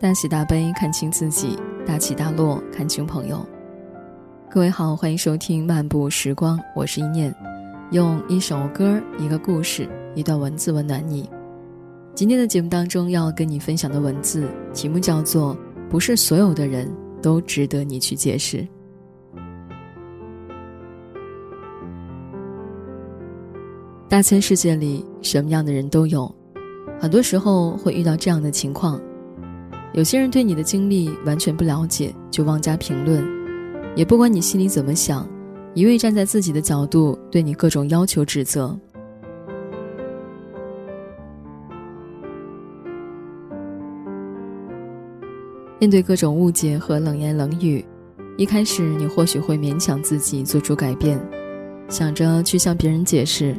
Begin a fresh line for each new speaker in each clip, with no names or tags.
大喜大悲看清自己，大起大落看清朋友。各位好，欢迎收听漫步时光，我是一念，用一首歌、一个故事、一段文字温暖你。今天的节目当中要跟你分享的文字题目叫做“不是所有的人都值得你去解释”。大千世界里，什么样的人都有。很多时候会遇到这样的情况：有些人对你的经历完全不了解，就妄加评论，也不管你心里怎么想，一味站在自己的角度对你各种要求指责。面对各种误解和冷言冷语，一开始你或许会勉强自己做出改变，想着去向别人解释，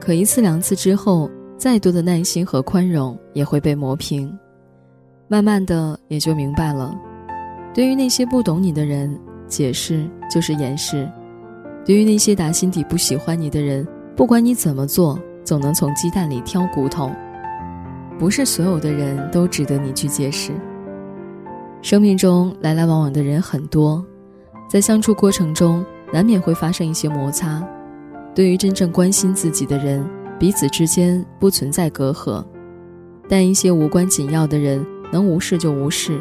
可一次两次之后。再多的耐心和宽容也会被磨平，慢慢的也就明白了。对于那些不懂你的人，解释就是掩饰；对于那些打心底不喜欢你的人，不管你怎么做，总能从鸡蛋里挑骨头。不是所有的人都值得你去解释。生命中来来往往的人很多，在相处过程中难免会发生一些摩擦。对于真正关心自己的人。彼此之间不存在隔阂，但一些无关紧要的人能无视就无视。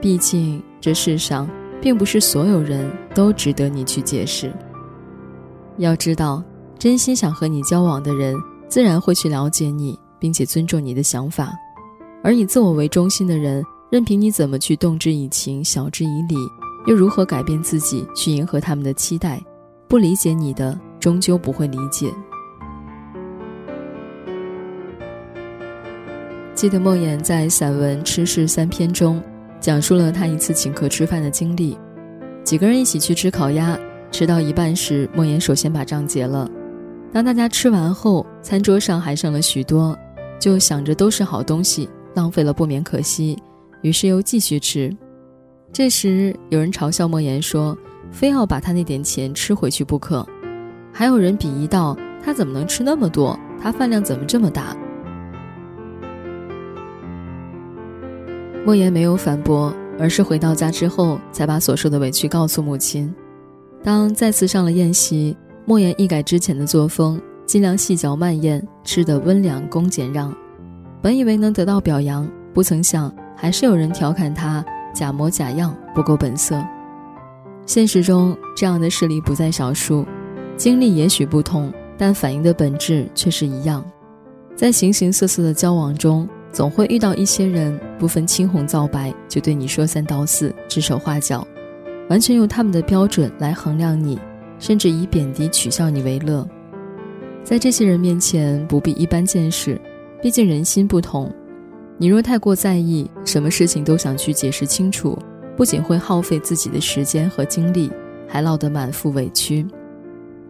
毕竟这世上并不是所有人都值得你去解释。要知道，真心想和你交往的人，自然会去了解你，并且尊重你的想法；而以自我为中心的人，任凭你怎么去动之以情、晓之以理，又如何改变自己去迎合他们的期待？不理解你的，终究不会理解。记得莫言在散文《吃事三篇》中，讲述了他一次请客吃饭的经历。几个人一起去吃烤鸭，吃到一半时，莫言首先把账结了。当大家吃完后，餐桌上还剩了许多，就想着都是好东西，浪费了不免可惜，于是又继续吃。这时有人嘲笑莫言说：“非要把他那点钱吃回去不可。”还有人鄙夷道：“他怎么能吃那么多？他饭量怎么这么大？”莫言没有反驳，而是回到家之后才把所受的委屈告诉母亲。当再次上了宴席，莫言一改之前的作风，尽量细嚼慢咽，吃得温良恭俭让。本以为能得到表扬，不曾想还是有人调侃他假模假样，不够本色。现实中这样的事例不在少数，经历也许不同，但反映的本质却是一样。在形形色色的交往中。总会遇到一些人，不分青红皂白就对你说三道四、指手画脚，完全用他们的标准来衡量你，甚至以贬低、取笑你为乐。在这些人面前，不必一般见识，毕竟人心不同。你若太过在意，什么事情都想去解释清楚，不仅会耗费自己的时间和精力，还落得满腹委屈。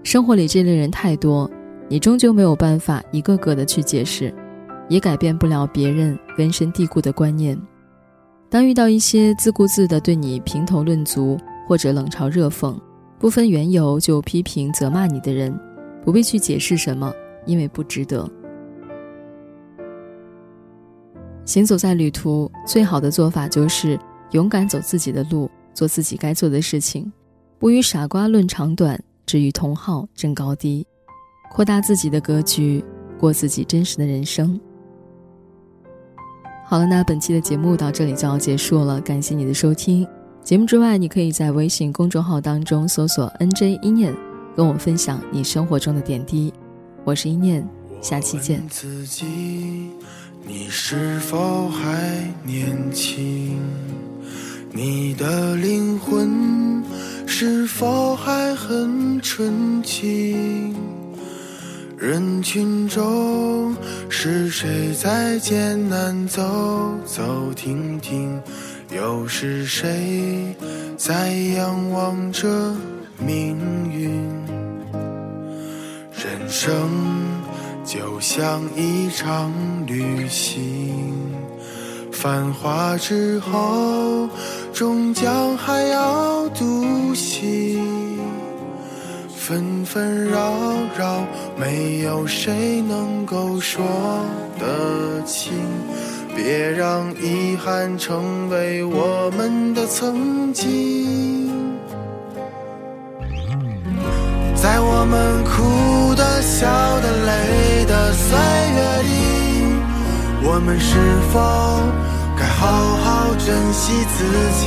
生活里这类人太多，你终究没有办法一个个的去解释。也改变不了别人根深蒂固的观念。当遇到一些自顾自的对你评头论足，或者冷嘲热讽、不分缘由就批评责骂你的人，不必去解释什么，因为不值得。行走在旅途，最好的做法就是勇敢走自己的路，做自己该做的事情，不与傻瓜论长短，只与同好争高低，扩大自己的格局，过自己真实的人生。好了，那本期的节目到这里就要结束了，感谢你的收听。节目之外，你可以在微信公众号当中搜索 “nj 一念”，跟我分享你生活中的点滴。我是一念，下期见。
自己，你是否还年轻？你的灵魂是否还很纯净？人群中，是谁在艰难走走停停？又是谁在仰望着命运？人生就像一场旅行，繁华之后，终将还要独行。纷纷扰扰，没有谁能够说得清。别让遗憾成为我们的曾经。在我们哭的、笑的、累的岁月里，我们是否该好好珍惜自己？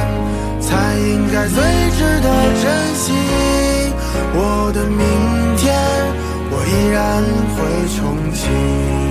才最值得珍惜。我的明天，我依然会重启。